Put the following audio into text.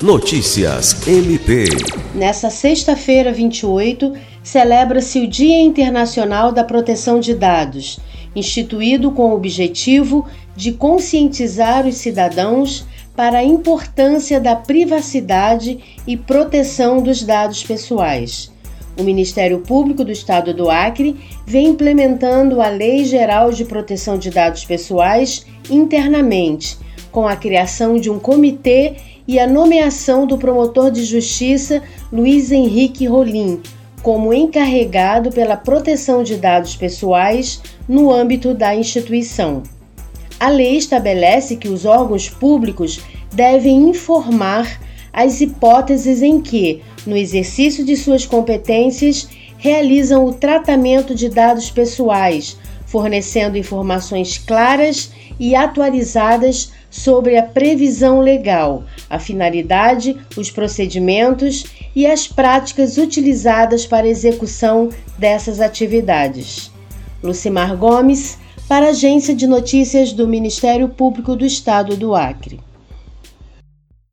Notícias MP. Nessa sexta-feira, 28, celebra-se o Dia Internacional da Proteção de Dados, instituído com o objetivo de conscientizar os cidadãos para a importância da privacidade e proteção dos dados pessoais. O Ministério Público do Estado do Acre vem implementando a Lei Geral de Proteção de Dados Pessoais internamente, com a criação de um comitê e a nomeação do promotor de justiça Luiz Henrique Rolim como encarregado pela proteção de dados pessoais no âmbito da instituição. A lei estabelece que os órgãos públicos devem informar as hipóteses em que, no exercício de suas competências, realizam o tratamento de dados pessoais, fornecendo informações claras e atualizadas sobre a previsão legal, a finalidade, os procedimentos e as práticas utilizadas para execução dessas atividades. Lucimar Gomes, para a Agência de Notícias do Ministério Público do Estado do Acre.